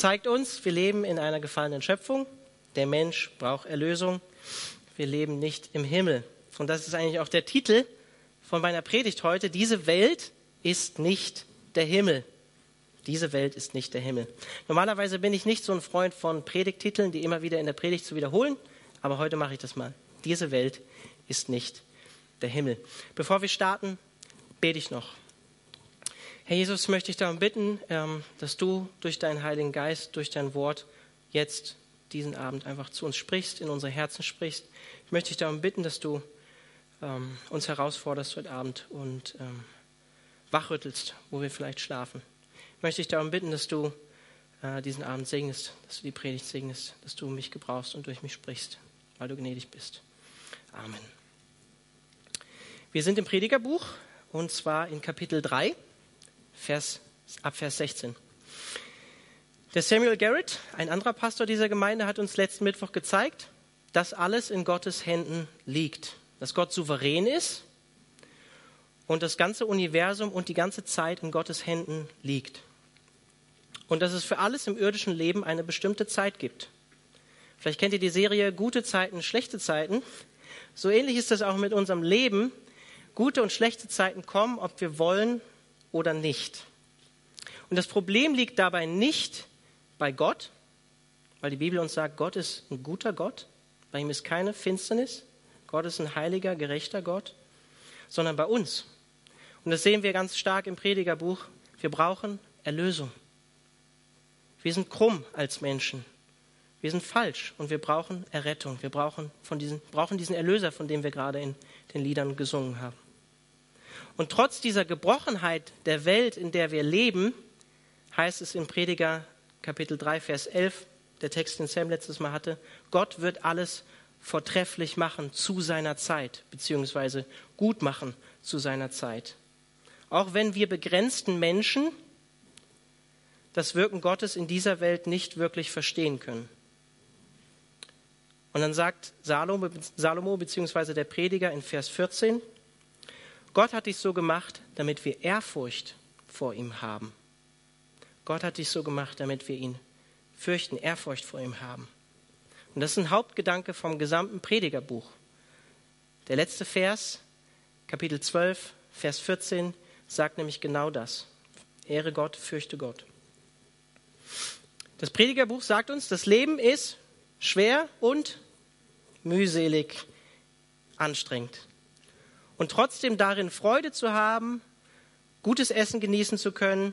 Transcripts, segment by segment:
zeigt uns, wir leben in einer gefallenen Schöpfung. Der Mensch braucht Erlösung. Wir leben nicht im Himmel. Und das ist eigentlich auch der Titel von meiner Predigt heute. Diese Welt ist nicht der Himmel. Diese Welt ist nicht der Himmel. Normalerweise bin ich nicht so ein Freund von Predigtiteln, die immer wieder in der Predigt zu wiederholen, aber heute mache ich das mal. Diese Welt ist nicht der Himmel. Bevor wir starten, bete ich noch. Herr Jesus, möchte ich darum bitten, ähm, dass du durch deinen Heiligen Geist, durch dein Wort jetzt diesen Abend einfach zu uns sprichst, in unsere Herzen sprichst. Ich möchte dich darum bitten, dass du ähm, uns herausforderst heute Abend und ähm, wachrüttelst, wo wir vielleicht schlafen. Ich möchte dich darum bitten, dass du äh, diesen Abend segnest, dass du die Predigt segnest, dass du mich gebrauchst und durch mich sprichst, weil du gnädig bist. Amen. Wir sind im Predigerbuch und zwar in Kapitel 3, Vers, ab Vers 16. Der Samuel Garrett, ein anderer Pastor dieser Gemeinde, hat uns letzten Mittwoch gezeigt, dass alles in Gottes Händen liegt, dass Gott souverän ist und das ganze Universum und die ganze Zeit in Gottes Händen liegt. Und dass es für alles im irdischen Leben eine bestimmte Zeit gibt. Vielleicht kennt ihr die Serie Gute Zeiten, schlechte Zeiten. So ähnlich ist das auch mit unserem Leben. Gute und schlechte Zeiten kommen, ob wir wollen oder nicht. Und das Problem liegt dabei nicht bei Gott, weil die Bibel uns sagt, Gott ist ein guter Gott, bei ihm ist keine Finsternis, Gott ist ein heiliger, gerechter Gott, sondern bei uns. Und das sehen wir ganz stark im Predigerbuch. Wir brauchen Erlösung. Wir sind krumm als Menschen. Wir sind falsch und wir brauchen Errettung. Wir brauchen, von diesen, brauchen diesen Erlöser, von dem wir gerade in den Liedern gesungen haben. Und trotz dieser Gebrochenheit der Welt, in der wir leben, heißt es in Prediger Kapitel 3, Vers 11, der Text, den Sam letztes Mal hatte, Gott wird alles vortrefflich machen zu seiner Zeit, beziehungsweise gut machen zu seiner Zeit auch wenn wir begrenzten Menschen das Wirken Gottes in dieser Welt nicht wirklich verstehen können. Und dann sagt Salomo, Salomo bzw. der Prediger in Vers 14, Gott hat dich so gemacht, damit wir Ehrfurcht vor ihm haben. Gott hat dich so gemacht, damit wir ihn fürchten, Ehrfurcht vor ihm haben. Und das ist ein Hauptgedanke vom gesamten Predigerbuch. Der letzte Vers, Kapitel 12, Vers 14, sagt nämlich genau das. Ehre Gott, fürchte Gott. Das Predigerbuch sagt uns, das Leben ist schwer und mühselig, anstrengend. Und trotzdem darin Freude zu haben, gutes Essen genießen zu können,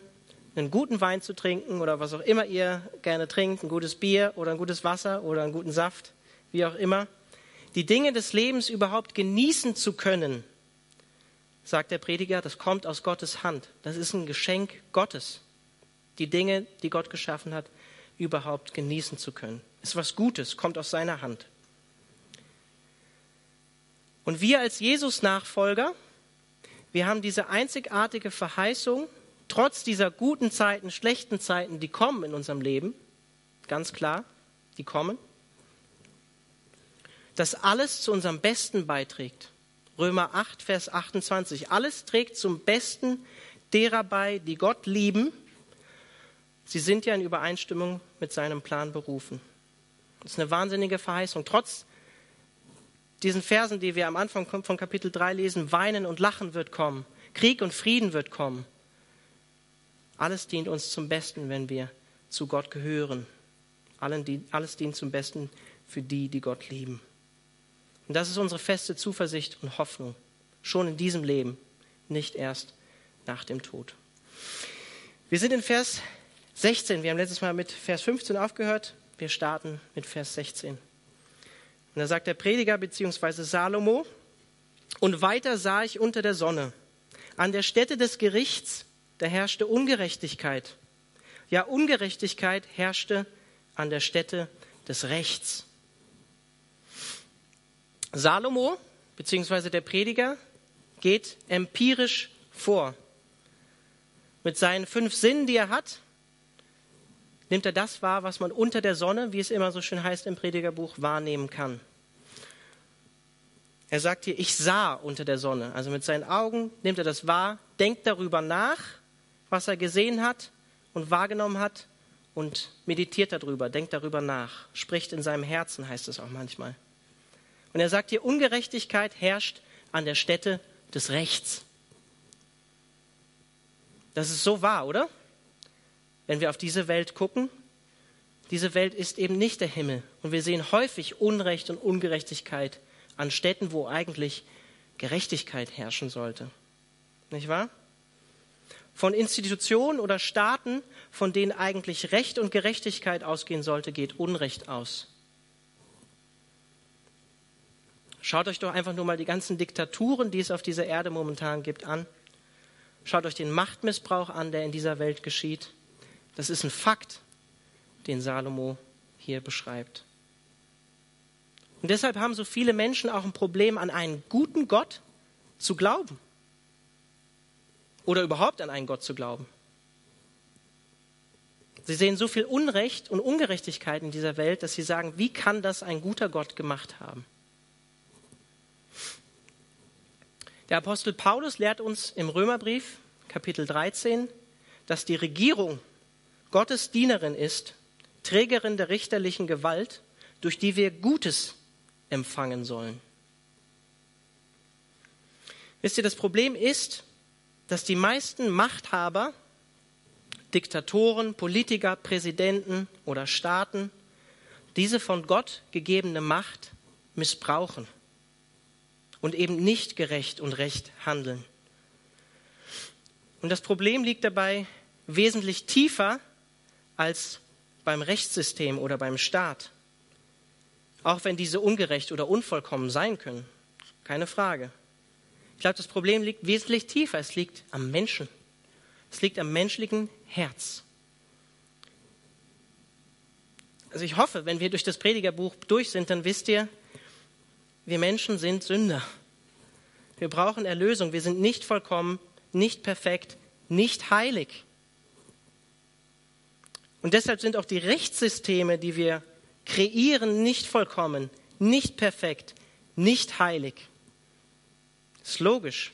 einen guten Wein zu trinken oder was auch immer ihr gerne trinkt, ein gutes Bier oder ein gutes Wasser oder einen guten Saft, wie auch immer, die Dinge des Lebens überhaupt genießen zu können, sagt der Prediger, das kommt aus Gottes Hand. Das ist ein Geschenk Gottes, die Dinge, die Gott geschaffen hat, überhaupt genießen zu können. Ist was Gutes, kommt aus seiner Hand. Und wir als Jesus-Nachfolger, wir haben diese einzigartige Verheißung, trotz dieser guten Zeiten, schlechten Zeiten, die kommen in unserem Leben, ganz klar, die kommen, dass alles zu unserem Besten beiträgt. Römer 8, Vers 28. Alles trägt zum Besten derer bei, die Gott lieben. Sie sind ja in Übereinstimmung mit seinem Plan berufen. Das ist eine wahnsinnige Verheißung. Trotz diesen Versen, die wir am Anfang von Kapitel 3 lesen, weinen und lachen wird kommen, Krieg und Frieden wird kommen. Alles dient uns zum Besten, wenn wir zu Gott gehören. Alles dient zum Besten für die, die Gott lieben. Und das ist unsere feste Zuversicht und Hoffnung, schon in diesem Leben, nicht erst nach dem Tod. Wir sind in Vers 16. Wir haben letztes Mal mit Vers 15 aufgehört. Wir starten mit Vers 16. Und da sagt der Prediger bzw. Salomo, und weiter sah ich unter der Sonne, an der Stätte des Gerichts, da herrschte Ungerechtigkeit. Ja, Ungerechtigkeit herrschte an der Stätte des Rechts. Salomo beziehungsweise der Prediger geht empirisch vor. Mit seinen fünf Sinnen, die er hat, nimmt er das wahr, was man unter der Sonne, wie es immer so schön heißt im Predigerbuch, wahrnehmen kann. Er sagt hier, ich sah unter der Sonne. Also mit seinen Augen nimmt er das wahr, denkt darüber nach, was er gesehen hat und wahrgenommen hat und meditiert darüber, denkt darüber nach, spricht in seinem Herzen, heißt es auch manchmal. Und er sagt hier, Ungerechtigkeit herrscht an der Stätte des Rechts. Das ist so wahr, oder? Wenn wir auf diese Welt gucken, diese Welt ist eben nicht der Himmel. Und wir sehen häufig Unrecht und Ungerechtigkeit an Städten, wo eigentlich Gerechtigkeit herrschen sollte. Nicht wahr? Von Institutionen oder Staaten, von denen eigentlich Recht und Gerechtigkeit ausgehen sollte, geht Unrecht aus. Schaut euch doch einfach nur mal die ganzen Diktaturen, die es auf dieser Erde momentan gibt, an. Schaut euch den Machtmissbrauch an, der in dieser Welt geschieht. Das ist ein Fakt, den Salomo hier beschreibt. Und deshalb haben so viele Menschen auch ein Problem, an einen guten Gott zu glauben. Oder überhaupt an einen Gott zu glauben. Sie sehen so viel Unrecht und Ungerechtigkeit in dieser Welt, dass sie sagen, wie kann das ein guter Gott gemacht haben? Der Apostel Paulus lehrt uns im Römerbrief, Kapitel 13, dass die Regierung Gottes Dienerin ist, Trägerin der richterlichen Gewalt, durch die wir Gutes empfangen sollen. Wisst ihr, das Problem ist, dass die meisten Machthaber, Diktatoren, Politiker, Präsidenten oder Staaten diese von Gott gegebene Macht missbrauchen und eben nicht gerecht und recht handeln. Und das Problem liegt dabei wesentlich tiefer als beim Rechtssystem oder beim Staat. Auch wenn diese ungerecht oder unvollkommen sein können. Keine Frage. Ich glaube, das Problem liegt wesentlich tiefer. Es liegt am Menschen. Es liegt am menschlichen Herz. Also ich hoffe, wenn wir durch das Predigerbuch durch sind, dann wisst ihr, wir Menschen sind Sünder. Wir brauchen Erlösung. Wir sind nicht vollkommen, nicht perfekt, nicht heilig. Und deshalb sind auch die Rechtssysteme, die wir kreieren, nicht vollkommen, nicht perfekt, nicht heilig. Ist logisch.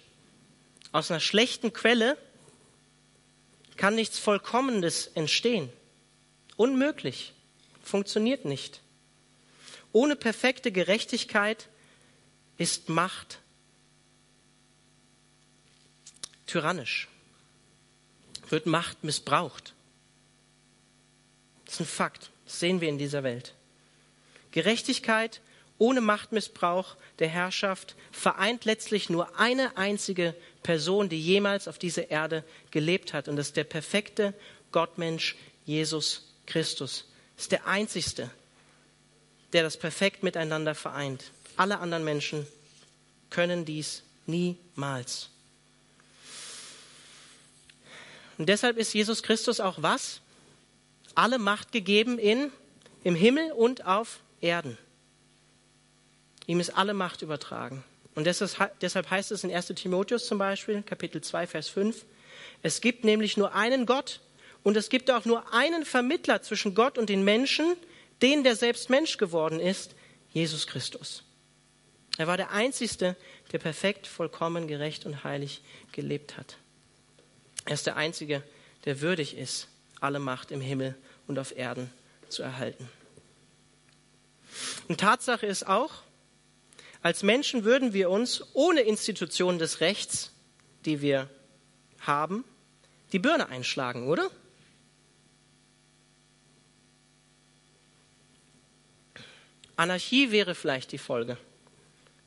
Aus einer schlechten Quelle kann nichts Vollkommenes entstehen. Unmöglich. Funktioniert nicht. Ohne perfekte Gerechtigkeit ist Macht tyrannisch. Wird Macht missbraucht. Das ist ein Fakt. Das sehen wir in dieser Welt. Gerechtigkeit ohne Machtmissbrauch der Herrschaft vereint letztlich nur eine einzige Person, die jemals auf dieser Erde gelebt hat. Und das ist der perfekte Gottmensch Jesus Christus. Das ist der einzigste, der das perfekt miteinander vereint. Alle anderen Menschen können dies niemals. Und deshalb ist Jesus Christus auch was? alle Macht gegeben in, im Himmel und auf Erden. Ihm ist alle Macht übertragen. Und deshalb heißt es in 1 Timotheus zum Beispiel, Kapitel 2, Vers 5, es gibt nämlich nur einen Gott und es gibt auch nur einen Vermittler zwischen Gott und den Menschen, den, der selbst Mensch geworden ist, Jesus Christus. Er war der Einzige, der perfekt, vollkommen, gerecht und heilig gelebt hat. Er ist der Einzige, der würdig ist, alle Macht im Himmel und auf Erden zu erhalten. Und Tatsache ist auch, als Menschen würden wir uns ohne Institutionen des Rechts, die wir haben, die Birne einschlagen, oder? Anarchie wäre vielleicht die Folge,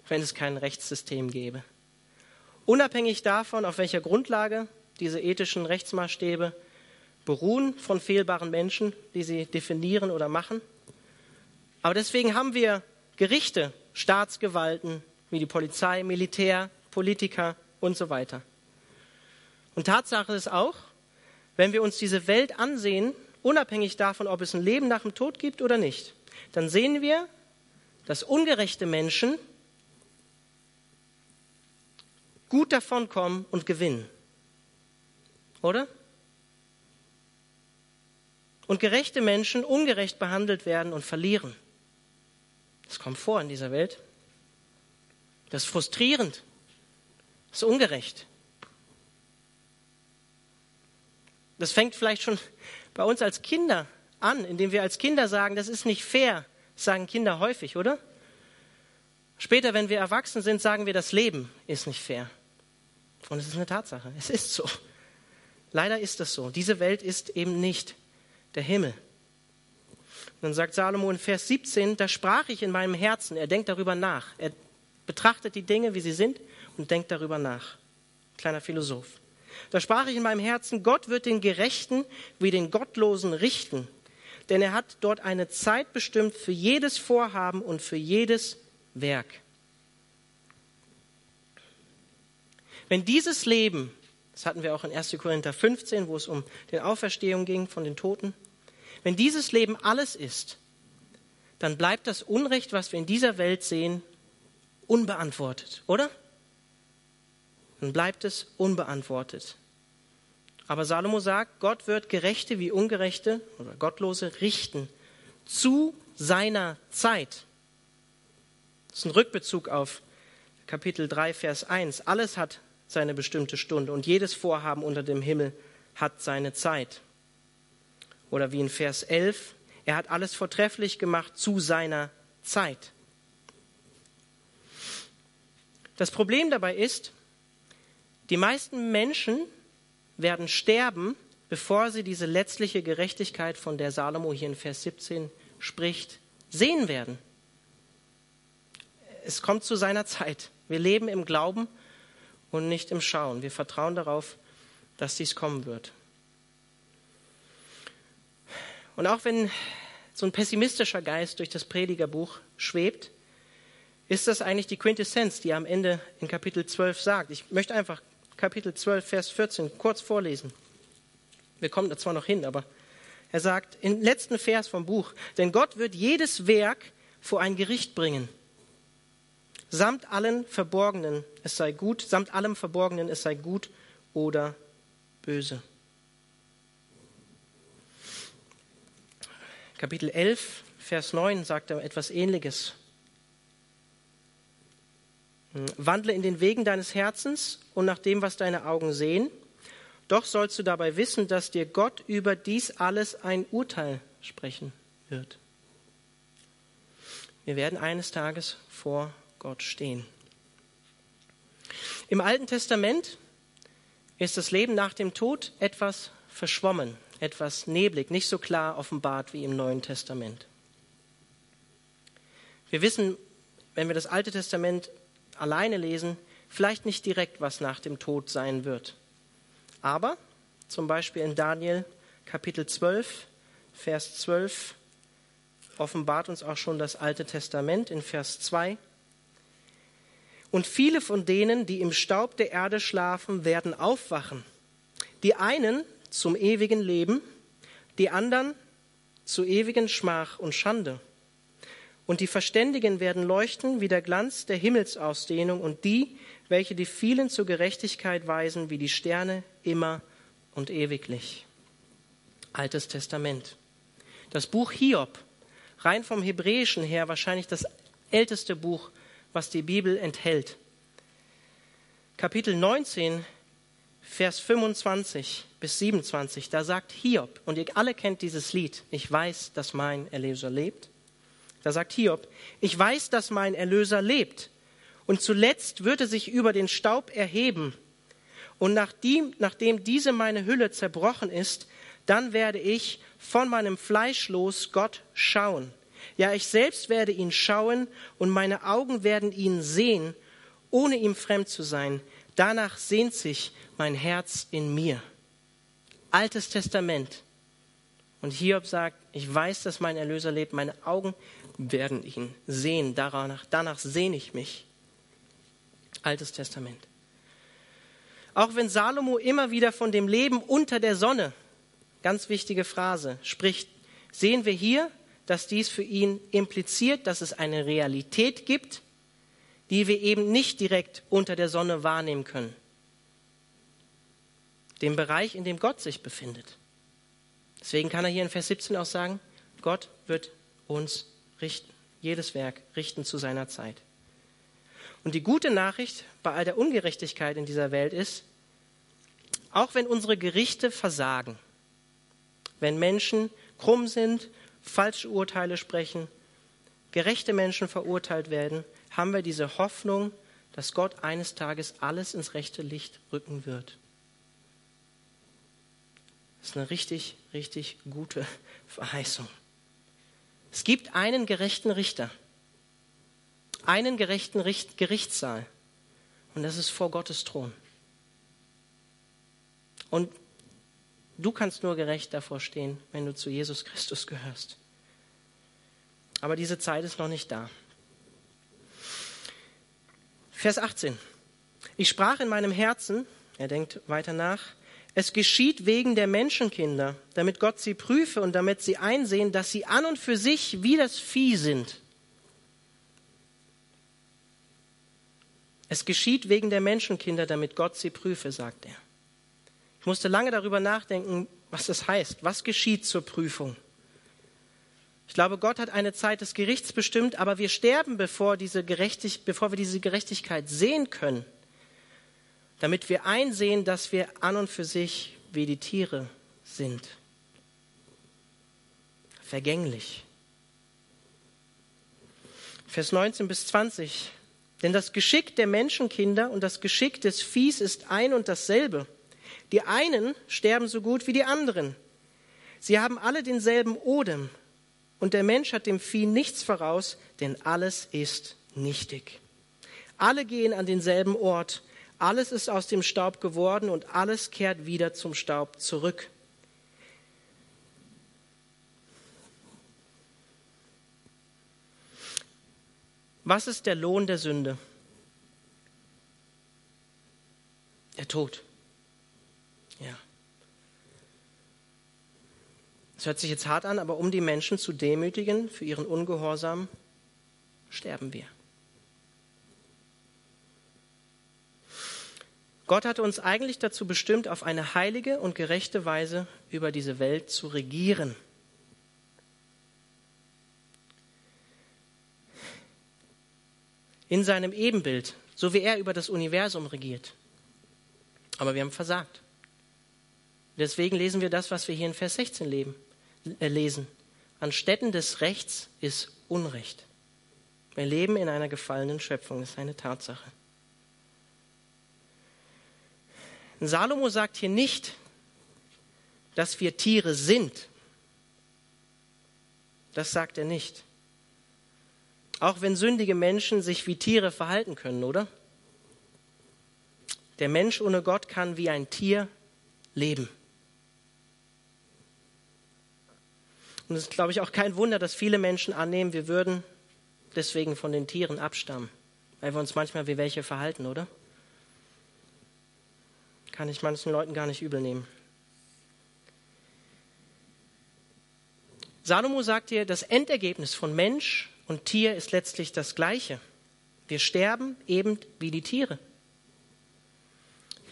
wenn es kein Rechtssystem gäbe. Unabhängig davon, auf welcher Grundlage diese ethischen Rechtsmaßstäbe beruhen von fehlbaren Menschen, die sie definieren oder machen. Aber deswegen haben wir Gerichte, Staatsgewalten wie die Polizei, Militär, Politiker und so weiter. Und Tatsache ist auch, wenn wir uns diese Welt ansehen, unabhängig davon, ob es ein Leben nach dem Tod gibt oder nicht, dann sehen wir, dass ungerechte Menschen gut davonkommen und gewinnen. Oder? und gerechte Menschen ungerecht behandelt werden und verlieren. Das kommt vor in dieser Welt. Das ist frustrierend. Das ist ungerecht. Das fängt vielleicht schon bei uns als Kinder an, indem wir als Kinder sagen, das ist nicht fair. Das sagen Kinder häufig, oder? Später, wenn wir erwachsen sind, sagen wir, das Leben ist nicht fair. Und es ist eine Tatsache. Es ist so. Leider ist es so. Diese Welt ist eben nicht der Himmel. Und dann sagt Salomo in Vers 17, da sprach ich in meinem Herzen, er denkt darüber nach. Er betrachtet die Dinge, wie sie sind und denkt darüber nach. Kleiner Philosoph. Da sprach ich in meinem Herzen, Gott wird den Gerechten wie den Gottlosen richten, denn er hat dort eine Zeit bestimmt für jedes Vorhaben und für jedes Werk. Wenn dieses Leben, das hatten wir auch in 1. Korinther 15, wo es um die Auferstehung ging von den Toten, wenn dieses Leben alles ist, dann bleibt das Unrecht, was wir in dieser Welt sehen, unbeantwortet, oder? Dann bleibt es unbeantwortet. Aber Salomo sagt, Gott wird Gerechte wie Ungerechte oder Gottlose richten zu seiner Zeit. Das ist ein Rückbezug auf Kapitel 3, Vers 1. Alles hat seine bestimmte Stunde und jedes Vorhaben unter dem Himmel hat seine Zeit. Oder wie in Vers 11, er hat alles vortrefflich gemacht zu seiner Zeit. Das Problem dabei ist, die meisten Menschen werden sterben, bevor sie diese letztliche Gerechtigkeit, von der Salomo hier in Vers 17 spricht, sehen werden. Es kommt zu seiner Zeit. Wir leben im Glauben und nicht im Schauen. Wir vertrauen darauf, dass dies kommen wird. Und auch wenn so ein pessimistischer Geist durch das Predigerbuch schwebt, ist das eigentlich die Quintessenz, die er am Ende in Kapitel 12 sagt. Ich möchte einfach Kapitel 12, Vers 14 kurz vorlesen. Wir kommen da zwar noch hin, aber er sagt im letzten Vers vom Buch, denn Gott wird jedes Werk vor ein Gericht bringen. Samt allen Verborgenen, es sei gut, samt allem Verborgenen, es sei gut oder böse. Kapitel 11, Vers 9 sagt er etwas Ähnliches. Wandle in den Wegen deines Herzens und nach dem, was deine Augen sehen. Doch sollst du dabei wissen, dass dir Gott über dies alles ein Urteil sprechen wird. Wir werden eines Tages vor Gott stehen. Im Alten Testament ist das Leben nach dem Tod etwas verschwommen, etwas neblig, nicht so klar offenbart wie im Neuen Testament. Wir wissen, wenn wir das Alte Testament alleine lesen, vielleicht nicht direkt, was nach dem Tod sein wird. Aber zum Beispiel in Daniel Kapitel 12, Vers 12 offenbart uns auch schon das Alte Testament in Vers 2. Und viele von denen, die im Staub der Erde schlafen, werden aufwachen. Die einen zum ewigen Leben, die anderen zu ewigen Schmach und Schande. Und die Verständigen werden leuchten wie der Glanz der Himmelsausdehnung und die, welche die vielen zur Gerechtigkeit weisen, wie die Sterne immer und ewiglich. Altes Testament. Das Buch Hiob, rein vom Hebräischen her wahrscheinlich das älteste Buch, was die Bibel enthält. Kapitel 19, Vers 25 bis 27, da sagt Hiob, und ihr alle kennt dieses Lied, ich weiß, dass mein Erlöser lebt. Da sagt Hiob, ich weiß, dass mein Erlöser lebt. Und zuletzt wird er sich über den Staub erheben. Und nachdem, nachdem diese meine Hülle zerbrochen ist, dann werde ich von meinem Fleisch los Gott schauen. Ja, ich selbst werde ihn schauen und meine Augen werden ihn sehen, ohne ihm fremd zu sein. Danach sehnt sich mein Herz in mir. Altes Testament. Und Hiob sagt, ich weiß, dass mein Erlöser lebt, meine Augen werden ihn sehen. Danach, danach sehne ich mich. Altes Testament. Auch wenn Salomo immer wieder von dem Leben unter der Sonne, ganz wichtige Phrase, spricht, sehen wir hier, dass dies für ihn impliziert, dass es eine Realität gibt, die wir eben nicht direkt unter der Sonne wahrnehmen können. Dem Bereich, in dem Gott sich befindet. Deswegen kann er hier in Vers 17 auch sagen, Gott wird uns richten, jedes Werk richten zu seiner Zeit. Und die gute Nachricht bei all der Ungerechtigkeit in dieser Welt ist, auch wenn unsere Gerichte versagen, wenn Menschen krumm sind, falsche Urteile sprechen, gerechte Menschen verurteilt werden, haben wir diese Hoffnung, dass Gott eines Tages alles ins rechte Licht rücken wird. Das ist eine richtig, richtig gute Verheißung. Es gibt einen gerechten Richter, einen gerechten Richt Gerichtssaal und das ist vor Gottes Thron. Und du kannst nur gerecht davor stehen, wenn du zu Jesus Christus gehörst. Aber diese Zeit ist noch nicht da. Vers 18. Ich sprach in meinem Herzen, er denkt weiter nach, es geschieht wegen der Menschenkinder, damit Gott sie prüfe und damit sie einsehen, dass sie an und für sich wie das Vieh sind. Es geschieht wegen der Menschenkinder, damit Gott sie prüfe, sagt er. Ich musste lange darüber nachdenken, was das heißt. Was geschieht zur Prüfung? Ich glaube, Gott hat eine Zeit des Gerichts bestimmt, aber wir sterben, bevor, diese bevor wir diese Gerechtigkeit sehen können damit wir einsehen, dass wir an und für sich wie die Tiere sind. Vergänglich. Vers 19 bis 20. Denn das Geschick der Menschenkinder und das Geschick des Viehs ist ein und dasselbe. Die einen sterben so gut wie die anderen. Sie haben alle denselben Odem. Und der Mensch hat dem Vieh nichts voraus, denn alles ist nichtig. Alle gehen an denselben Ort alles ist aus dem Staub geworden und alles kehrt wieder zum Staub zurück. Was ist der Lohn der Sünde? Der Tod. Ja. Es hört sich jetzt hart an, aber um die Menschen zu demütigen für ihren Ungehorsam, sterben wir. Gott hatte uns eigentlich dazu bestimmt, auf eine heilige und gerechte Weise über diese Welt zu regieren. In seinem Ebenbild, so wie er über das Universum regiert. Aber wir haben versagt. Deswegen lesen wir das, was wir hier in Vers 16 leben, äh, lesen. An Städten des Rechts ist Unrecht. Wir leben in einer gefallenen Schöpfung, das ist eine Tatsache. Salomo sagt hier nicht, dass wir Tiere sind. Das sagt er nicht. Auch wenn sündige Menschen sich wie Tiere verhalten können, oder? Der Mensch ohne Gott kann wie ein Tier leben. Und es ist, glaube ich, auch kein Wunder, dass viele Menschen annehmen, wir würden deswegen von den Tieren abstammen, weil wir uns manchmal wie welche verhalten, oder? Kann ich manchen Leuten gar nicht übel nehmen. Salomo sagt hier, das Endergebnis von Mensch und Tier ist letztlich das gleiche. Wir sterben eben wie die Tiere.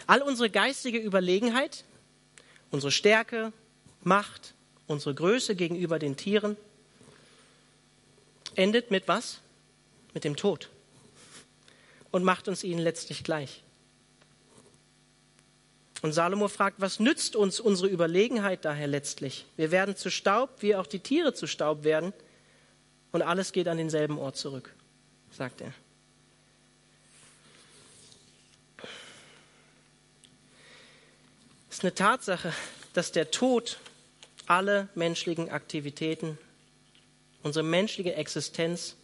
All unsere geistige Überlegenheit, unsere Stärke, Macht, unsere Größe gegenüber den Tieren endet mit was? Mit dem Tod und macht uns ihnen letztlich gleich. Und Salomo fragt, was nützt uns unsere Überlegenheit daher letztlich? Wir werden zu Staub, wie auch die Tiere zu Staub werden, und alles geht an denselben Ort zurück, sagt er. Es ist eine Tatsache, dass der Tod alle menschlichen Aktivitäten, unsere menschliche Existenz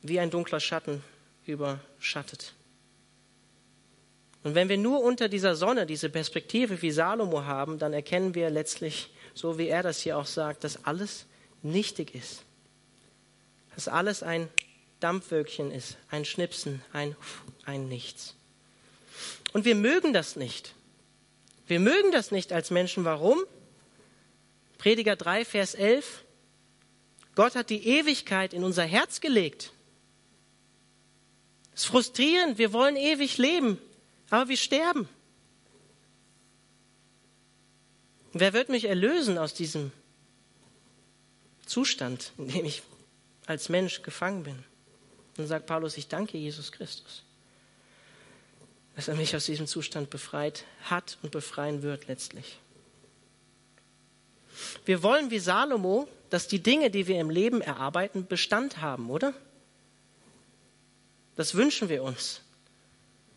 wie ein dunkler Schatten überschattet. Und wenn wir nur unter dieser Sonne diese Perspektive wie Salomo haben, dann erkennen wir letztlich, so wie er das hier auch sagt, dass alles nichtig ist. Dass alles ein Dampfwölkchen ist, ein Schnipsen, ein, ein Nichts. Und wir mögen das nicht. Wir mögen das nicht als Menschen. Warum? Prediger 3, Vers 11. Gott hat die Ewigkeit in unser Herz gelegt. Es ist frustrierend. Wir wollen ewig leben. Aber wir sterben. Wer wird mich erlösen aus diesem Zustand, in dem ich als Mensch gefangen bin? Dann sagt Paulus, ich danke Jesus Christus, dass er mich aus diesem Zustand befreit hat und befreien wird letztlich. Wir wollen wie Salomo, dass die Dinge, die wir im Leben erarbeiten, Bestand haben, oder? Das wünschen wir uns.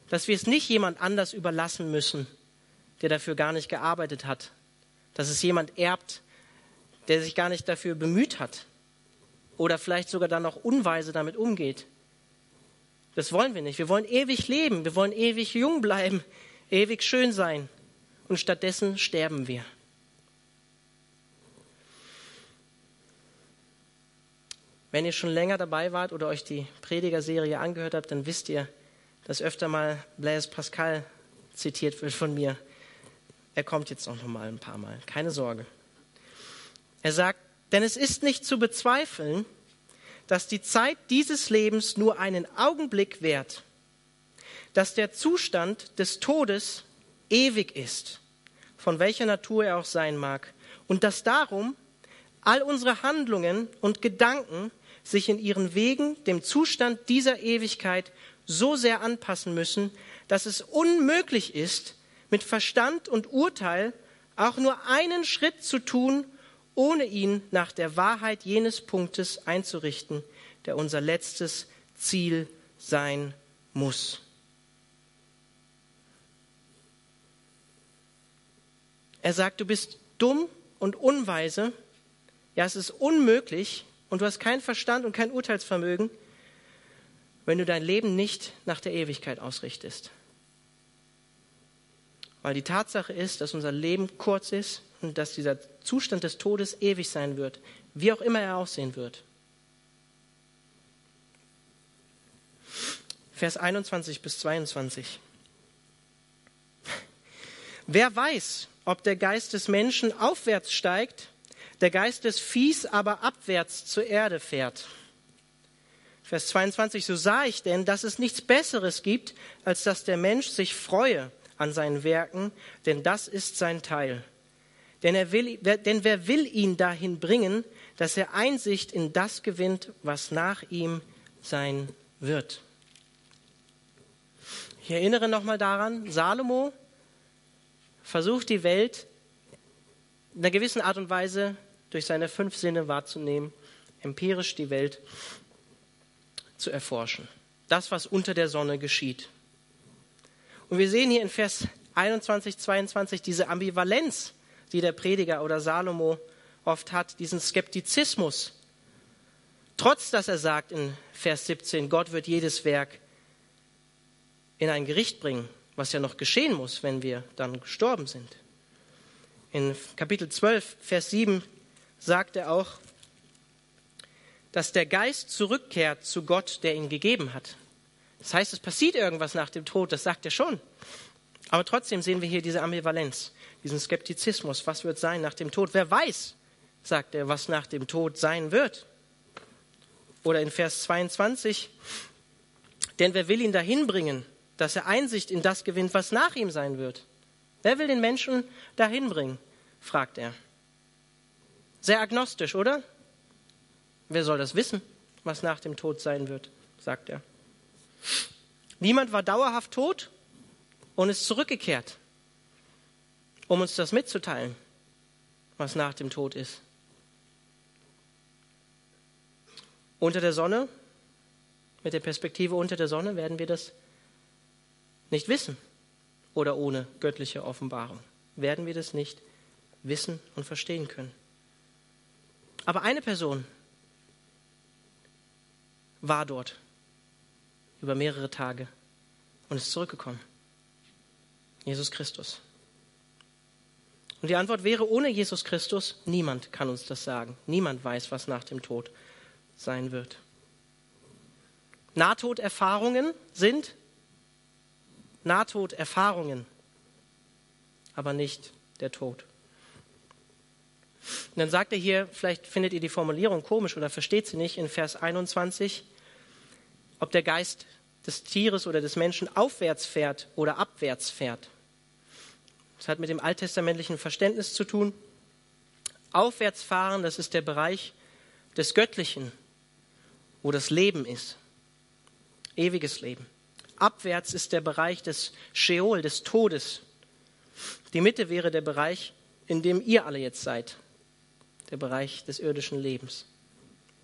Dass wir es nicht jemand anders überlassen müssen, der dafür gar nicht gearbeitet hat. Dass es jemand erbt, der sich gar nicht dafür bemüht hat. Oder vielleicht sogar dann noch unweise damit umgeht. Das wollen wir nicht. Wir wollen ewig leben. Wir wollen ewig jung bleiben, ewig schön sein. Und stattdessen sterben wir. Wenn ihr schon länger dabei wart oder euch die Predigerserie angehört habt, dann wisst ihr, dass öfter mal Blaise Pascal zitiert wird von mir. Er kommt jetzt auch noch mal ein paar Mal, keine Sorge. Er sagt, denn es ist nicht zu bezweifeln, dass die Zeit dieses Lebens nur einen Augenblick währt, dass der Zustand des Todes ewig ist, von welcher Natur er auch sein mag, und dass darum all unsere Handlungen und Gedanken sich in ihren Wegen dem Zustand dieser Ewigkeit so sehr anpassen müssen, dass es unmöglich ist, mit Verstand und Urteil auch nur einen Schritt zu tun, ohne ihn nach der Wahrheit jenes Punktes einzurichten, der unser letztes Ziel sein muss. Er sagt, du bist dumm und unweise. Ja, es ist unmöglich, und du hast keinen Verstand und kein Urteilsvermögen, wenn du dein Leben nicht nach der Ewigkeit ausrichtest. Weil die Tatsache ist, dass unser Leben kurz ist und dass dieser Zustand des Todes ewig sein wird, wie auch immer er aussehen wird. Vers 21 bis 22. Wer weiß, ob der Geist des Menschen aufwärts steigt der Geist des Viehs aber abwärts zur Erde fährt. Vers 22, so sah ich denn, dass es nichts Besseres gibt, als dass der Mensch sich freue an seinen Werken, denn das ist sein Teil. Denn, er will, denn wer will ihn dahin bringen, dass er Einsicht in das gewinnt, was nach ihm sein wird? Ich erinnere nochmal daran, Salomo versucht die Welt in einer gewissen Art und Weise durch seine fünf Sinne wahrzunehmen, empirisch die Welt zu erforschen. Das, was unter der Sonne geschieht. Und wir sehen hier in Vers 21, 22 diese Ambivalenz, die der Prediger oder Salomo oft hat, diesen Skeptizismus. Trotz dass er sagt in Vers 17, Gott wird jedes Werk in ein Gericht bringen, was ja noch geschehen muss, wenn wir dann gestorben sind. In Kapitel 12, Vers 7 sagt er auch, dass der Geist zurückkehrt zu Gott, der ihn gegeben hat. Das heißt, es passiert irgendwas nach dem Tod, das sagt er schon. Aber trotzdem sehen wir hier diese Ambivalenz, diesen Skeptizismus. Was wird sein nach dem Tod? Wer weiß, sagt er, was nach dem Tod sein wird. Oder in Vers 22, denn wer will ihn dahin bringen, dass er Einsicht in das gewinnt, was nach ihm sein wird? Wer will den Menschen dahin bringen? fragt er. Sehr agnostisch, oder? Wer soll das wissen, was nach dem Tod sein wird, sagt er. Niemand war dauerhaft tot und ist zurückgekehrt, um uns das mitzuteilen, was nach dem Tod ist. Unter der Sonne, mit der Perspektive unter der Sonne, werden wir das nicht wissen. Oder ohne göttliche Offenbarung werden wir das nicht wissen und verstehen können. Aber eine Person war dort über mehrere Tage und ist zurückgekommen. Jesus Christus. Und die Antwort wäre, ohne Jesus Christus, niemand kann uns das sagen. Niemand weiß, was nach dem Tod sein wird. Nahtoderfahrungen sind Nahtoderfahrungen, aber nicht der Tod. Und dann sagt er hier, vielleicht findet ihr die Formulierung komisch oder versteht sie nicht, in Vers 21, ob der Geist des Tieres oder des Menschen aufwärts fährt oder abwärts fährt. Das hat mit dem alttestamentlichen Verständnis zu tun. Aufwärts fahren, das ist der Bereich des Göttlichen, wo das Leben ist. Ewiges Leben. Abwärts ist der Bereich des Sheol, des Todes. Die Mitte wäre der Bereich, in dem ihr alle jetzt seid, der Bereich des irdischen Lebens,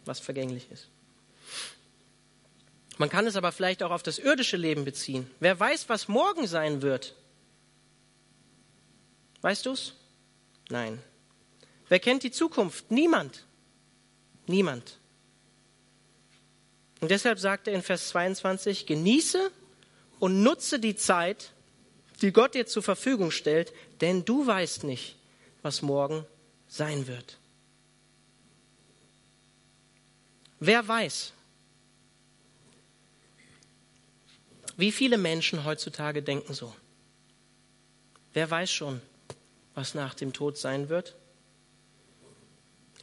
was vergänglich ist. Man kann es aber vielleicht auch auf das irdische Leben beziehen. Wer weiß, was morgen sein wird? Weißt du's? Nein. Wer kennt die Zukunft? Niemand. Niemand. Und deshalb sagt er in Vers 22, genieße und nutze die Zeit, die Gott dir zur Verfügung stellt, denn du weißt nicht, was morgen sein wird. Wer weiß, wie viele Menschen heutzutage denken so? Wer weiß schon, was nach dem Tod sein wird?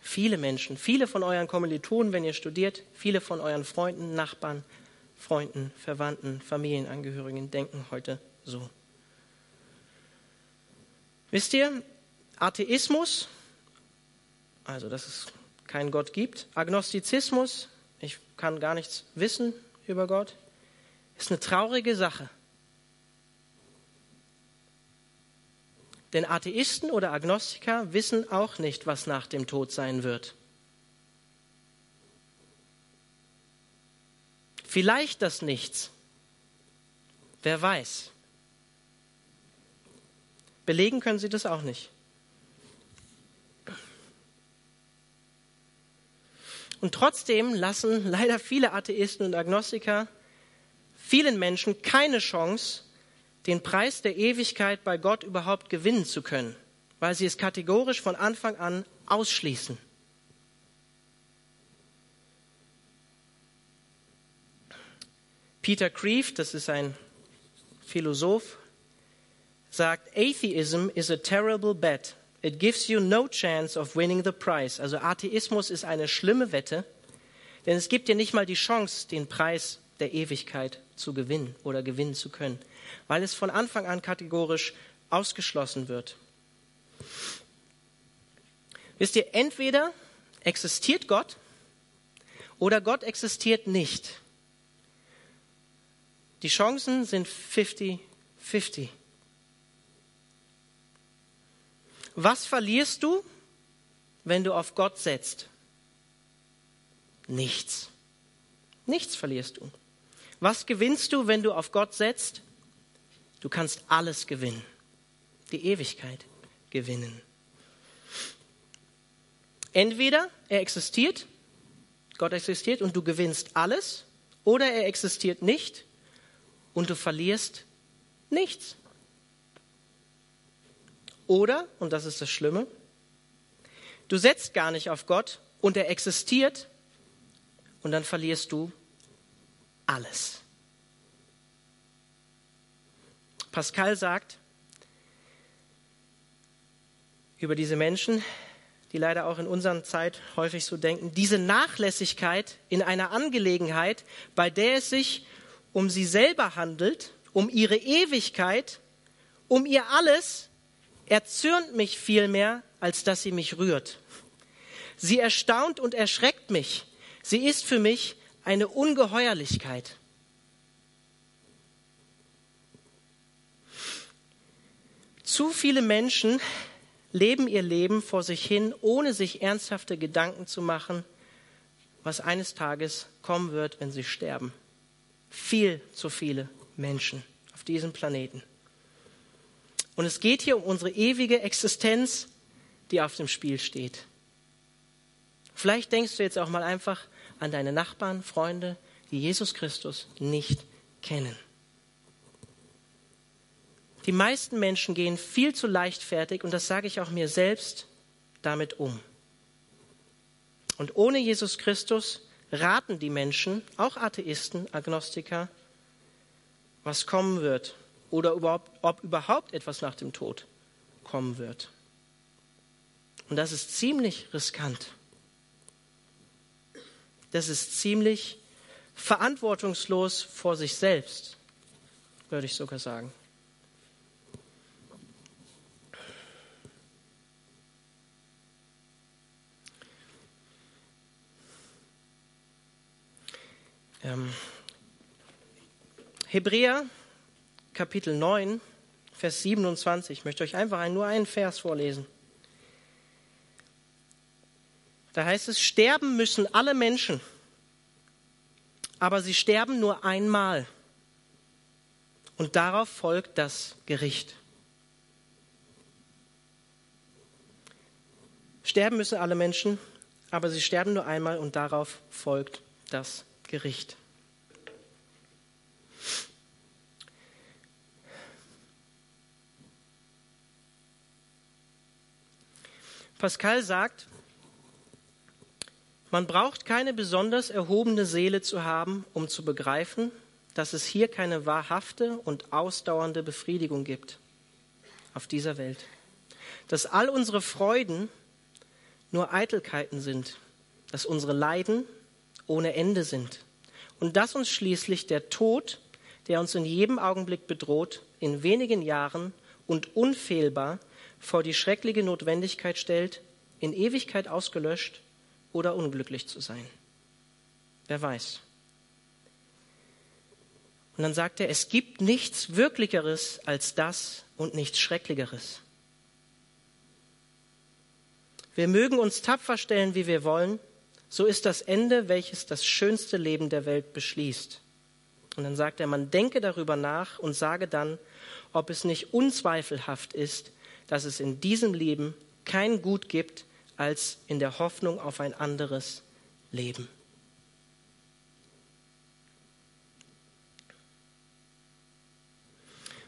Viele Menschen, viele von euren Kommilitonen, wenn ihr studiert, viele von euren Freunden, Nachbarn, Freunden, Verwandten, Familienangehörigen denken heute so. Wisst ihr, Atheismus, also dass es keinen Gott gibt, Agnostizismus, ich kann gar nichts wissen über Gott, ist eine traurige Sache. Denn Atheisten oder Agnostiker wissen auch nicht, was nach dem Tod sein wird. Vielleicht das Nichts. Wer weiß. Belegen können sie das auch nicht. Und trotzdem lassen leider viele Atheisten und Agnostiker vielen Menschen keine Chance, den Preis der Ewigkeit bei Gott überhaupt gewinnen zu können, weil sie es kategorisch von Anfang an ausschließen. Peter Kreeft, das ist ein Philosoph, sagt, Atheism is a terrible bet. It gives you no chance of winning the prize. Also Atheismus ist eine schlimme Wette, denn es gibt dir nicht mal die Chance, den Preis der Ewigkeit zu gewinnen oder gewinnen zu können weil es von Anfang an kategorisch ausgeschlossen wird. Wisst ihr, entweder existiert Gott oder Gott existiert nicht. Die Chancen sind 50-50. Was verlierst du, wenn du auf Gott setzt? Nichts. Nichts verlierst du. Was gewinnst du, wenn du auf Gott setzt? Du kannst alles gewinnen. Die Ewigkeit gewinnen. Entweder er existiert, Gott existiert und du gewinnst alles, oder er existiert nicht und du verlierst nichts. Oder, und das ist das Schlimme, du setzt gar nicht auf Gott und er existiert und dann verlierst du alles. Pascal sagt über diese Menschen, die leider auch in unserer Zeit häufig so denken, diese Nachlässigkeit in einer Angelegenheit, bei der es sich um sie selber handelt, um ihre Ewigkeit, um ihr alles, erzürnt mich vielmehr, als dass sie mich rührt. Sie erstaunt und erschreckt mich. Sie ist für mich eine Ungeheuerlichkeit. Zu viele Menschen leben ihr Leben vor sich hin, ohne sich ernsthafte Gedanken zu machen, was eines Tages kommen wird, wenn sie sterben. Viel zu viele Menschen auf diesem Planeten. Und es geht hier um unsere ewige Existenz, die auf dem Spiel steht. Vielleicht denkst du jetzt auch mal einfach an deine Nachbarn, Freunde, die Jesus Christus nicht kennen. Die meisten Menschen gehen viel zu leichtfertig, und das sage ich auch mir selbst, damit um. Und ohne Jesus Christus raten die Menschen, auch Atheisten, Agnostiker, was kommen wird oder überhaupt, ob überhaupt etwas nach dem Tod kommen wird. Und das ist ziemlich riskant. Das ist ziemlich verantwortungslos vor sich selbst, würde ich sogar sagen. Ähm, Hebräer Kapitel 9, Vers 27. Ich möchte euch einfach nur einen Vers vorlesen. Da heißt es, sterben müssen alle Menschen, aber sie sterben nur einmal. Und darauf folgt das Gericht. Sterben müssen alle Menschen, aber sie sterben nur einmal und darauf folgt das Gericht. Pascal sagt, man braucht keine besonders erhobene Seele zu haben, um zu begreifen, dass es hier keine wahrhafte und ausdauernde Befriedigung gibt auf dieser Welt. Dass all unsere Freuden nur Eitelkeiten sind, dass unsere Leiden ohne Ende sind und dass uns schließlich der Tod, der uns in jedem Augenblick bedroht, in wenigen Jahren und unfehlbar vor die schreckliche Notwendigkeit stellt, in Ewigkeit ausgelöscht oder unglücklich zu sein. Wer weiß. Und dann sagt er, es gibt nichts Wirklicheres als das und nichts Schrecklicheres. Wir mögen uns tapfer stellen, wie wir wollen, so ist das Ende, welches das schönste Leben der Welt beschließt. Und dann sagt er, man denke darüber nach und sage dann, ob es nicht unzweifelhaft ist, dass es in diesem Leben kein Gut gibt, als in der Hoffnung auf ein anderes Leben.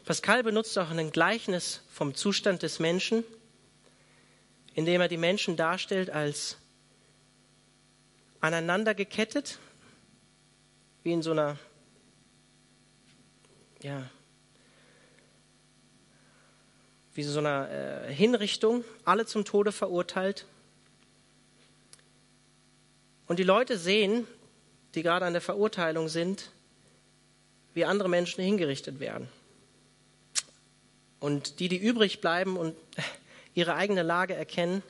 Pascal benutzt auch ein Gleichnis vom Zustand des Menschen, indem er die Menschen darstellt als aneinander gekettet, wie in so einer ja, wie so einer äh, Hinrichtung, alle zum Tode verurteilt. Und die Leute sehen, die gerade an der Verurteilung sind, wie andere Menschen hingerichtet werden. Und die, die übrig bleiben und ihre eigene Lage erkennen,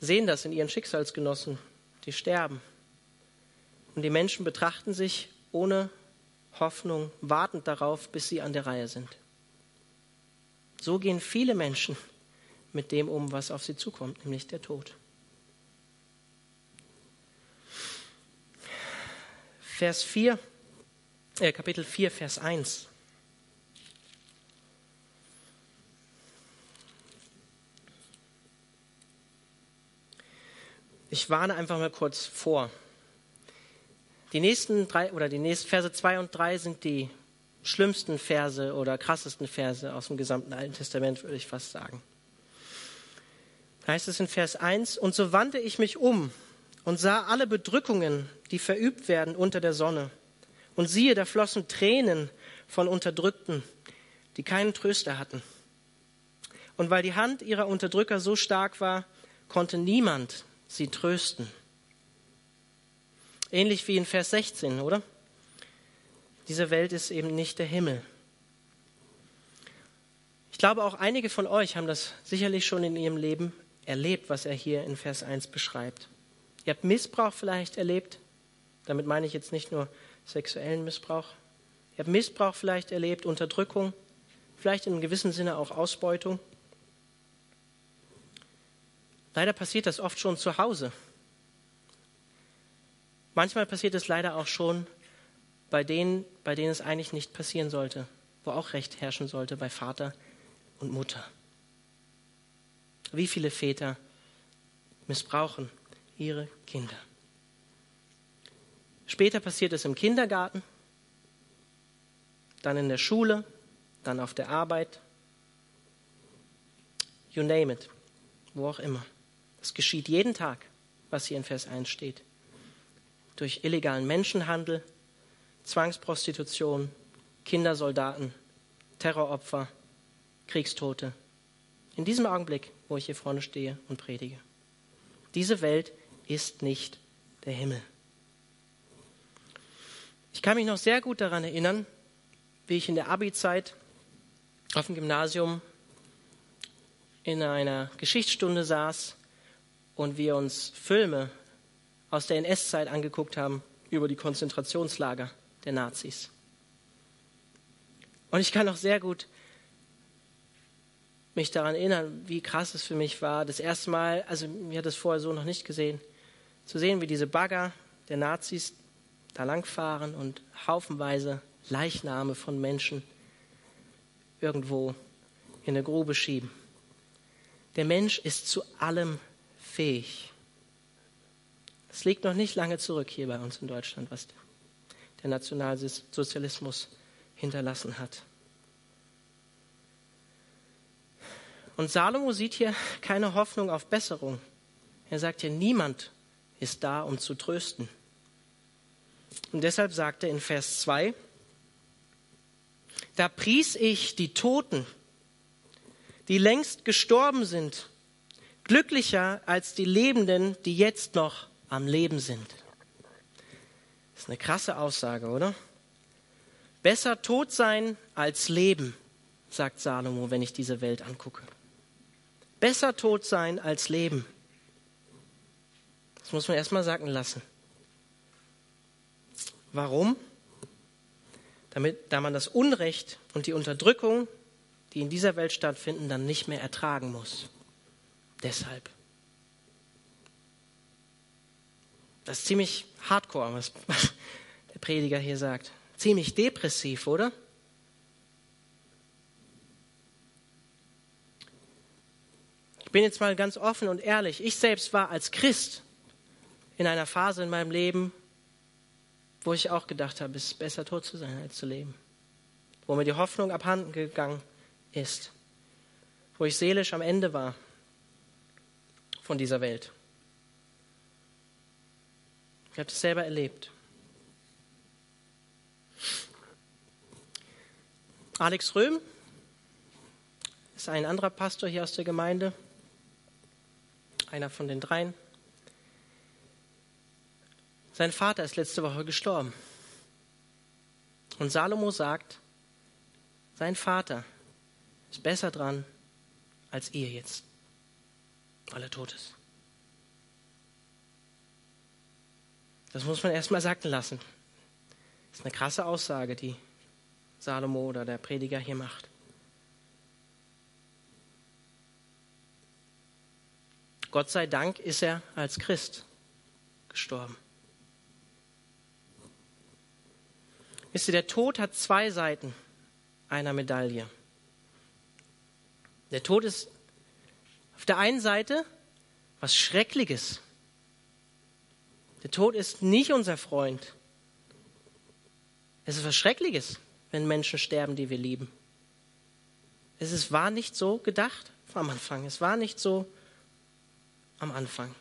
sehen das in ihren Schicksalsgenossen, die sterben. Und die Menschen betrachten sich ohne Hoffnung, wartend darauf, bis sie an der Reihe sind. So gehen viele Menschen mit dem um, was auf sie zukommt, nämlich der Tod. Vers 4, äh, Kapitel 4, Vers 1. Ich warne einfach mal kurz vor. Die nächsten drei oder die nächsten Verse 2 und 3 sind die schlimmsten Verse oder krassesten Verse aus dem gesamten Alten Testament, würde ich fast sagen. Da heißt es in Vers 1, und so wandte ich mich um und sah alle Bedrückungen, die verübt werden unter der Sonne. Und siehe, da flossen Tränen von Unterdrückten, die keinen Tröster hatten. Und weil die Hand ihrer Unterdrücker so stark war, konnte niemand sie trösten. Ähnlich wie in Vers 16, oder? Diese Welt ist eben nicht der Himmel. Ich glaube, auch einige von euch haben das sicherlich schon in ihrem Leben erlebt, was er hier in Vers 1 beschreibt. Ihr habt Missbrauch vielleicht erlebt. Damit meine ich jetzt nicht nur sexuellen Missbrauch. Ihr habt Missbrauch vielleicht erlebt, Unterdrückung, vielleicht in einem gewissen Sinne auch Ausbeutung. Leider passiert das oft schon zu Hause. Manchmal passiert es leider auch schon bei denen, bei denen es eigentlich nicht passieren sollte, wo auch Recht herrschen sollte, bei Vater und Mutter. Wie viele Väter missbrauchen ihre Kinder? Später passiert es im Kindergarten, dann in der Schule, dann auf der Arbeit. You name it, wo auch immer. Es geschieht jeden Tag, was hier in Vers 1 steht. Durch illegalen Menschenhandel, Zwangsprostitution, Kindersoldaten, Terroropfer, Kriegstote. In diesem Augenblick, wo ich hier vorne stehe und predige. Diese Welt ist nicht der Himmel. Ich kann mich noch sehr gut daran erinnern, wie ich in der Abi-Zeit auf dem Gymnasium in einer Geschichtsstunde saß und wir uns Filme aus der NS-Zeit angeguckt haben über die Konzentrationslager der Nazis. Und ich kann auch sehr gut mich daran erinnern, wie krass es für mich war, das erste Mal, also mir hat das vorher so noch nicht gesehen, zu sehen, wie diese Bagger der Nazis da langfahren und haufenweise Leichname von Menschen irgendwo in eine Grube schieben. Der Mensch ist zu allem fähig. Es liegt noch nicht lange zurück hier bei uns in Deutschland, was der Nationalsozialismus hinterlassen hat. Und Salomo sieht hier keine Hoffnung auf Besserung. Er sagt hier, niemand ist da, um zu trösten. Und deshalb sagt er in Vers 2, da pries ich die Toten, die längst gestorben sind, glücklicher als die Lebenden, die jetzt noch am Leben sind. Das ist eine krasse Aussage, oder? Besser tot sein als leben, sagt Salomo, wenn ich diese Welt angucke. Besser tot sein als leben. Das muss man erstmal sagen lassen. Warum? Damit, da man das Unrecht und die Unterdrückung, die in dieser Welt stattfinden, dann nicht mehr ertragen muss. Deshalb. Das ist ziemlich hardcore, was der Prediger hier sagt. Ziemlich depressiv, oder? Ich bin jetzt mal ganz offen und ehrlich. Ich selbst war als Christ in einer Phase in meinem Leben, wo ich auch gedacht habe, es ist besser tot zu sein als zu leben. Wo mir die Hoffnung abhanden gegangen ist. Wo ich seelisch am Ende war von dieser Welt. Ich habe das selber erlebt. Alex Röhm ist ein anderer Pastor hier aus der Gemeinde, einer von den dreien. Sein Vater ist letzte Woche gestorben. Und Salomo sagt, sein Vater ist besser dran als ihr jetzt, weil er tot ist. Das muss man erstmal sacken lassen. Das ist eine krasse Aussage, die Salomo oder der Prediger hier macht. Gott sei Dank ist er als Christ gestorben. Wisst ihr, der Tod hat zwei Seiten einer Medaille. Der Tod ist auf der einen Seite was Schreckliches. Der Tod ist nicht unser Freund. Es ist was Schreckliches, wenn Menschen sterben, die wir lieben. Es ist, war nicht so gedacht am Anfang. Es war nicht so am Anfang.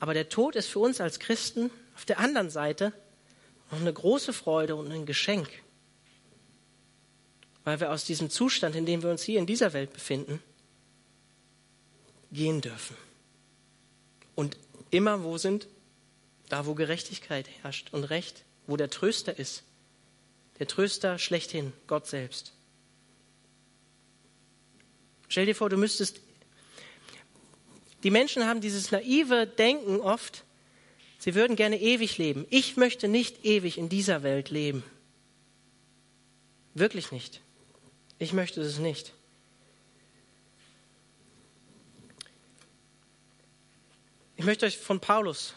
Aber der Tod ist für uns als Christen auf der anderen Seite noch eine große Freude und ein Geschenk, weil wir aus diesem Zustand, in dem wir uns hier in dieser Welt befinden, gehen dürfen. Und immer wo sind? Da, wo Gerechtigkeit herrscht und Recht, wo der Tröster ist. Der Tröster schlechthin, Gott selbst. Stell dir vor, du müsstest. Die Menschen haben dieses naive Denken oft, Sie würden gerne ewig leben. Ich möchte nicht ewig in dieser Welt leben. Wirklich nicht. Ich möchte es nicht. Ich möchte euch von Paulus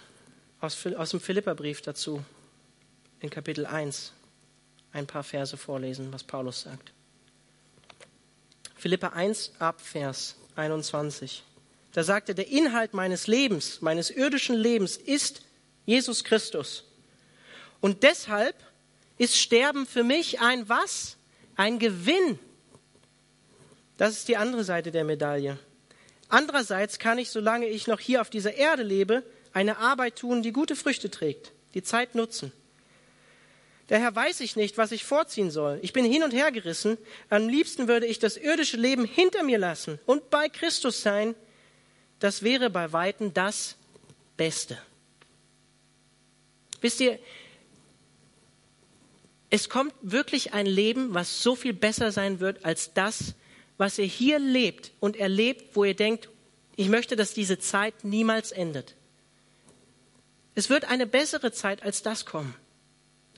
aus, aus dem Philipperbrief dazu in Kapitel 1 ein paar Verse vorlesen, was Paulus sagt. Philippa 1 ab Vers 21. Da sagt er, der Inhalt meines Lebens, meines irdischen Lebens ist Jesus Christus. Und deshalb ist Sterben für mich ein was? Ein Gewinn. Das ist die andere Seite der Medaille. Andererseits kann ich, solange ich noch hier auf dieser Erde lebe, eine Arbeit tun, die gute Früchte trägt, die Zeit nutzen. Daher weiß ich nicht, was ich vorziehen soll. Ich bin hin und her gerissen. Am liebsten würde ich das irdische Leben hinter mir lassen und bei Christus sein. Das wäre bei Weitem das Beste. Wisst ihr, es kommt wirklich ein Leben, was so viel besser sein wird als das, was ihr hier lebt und erlebt, wo ihr denkt, ich möchte, dass diese Zeit niemals endet. Es wird eine bessere Zeit als das kommen,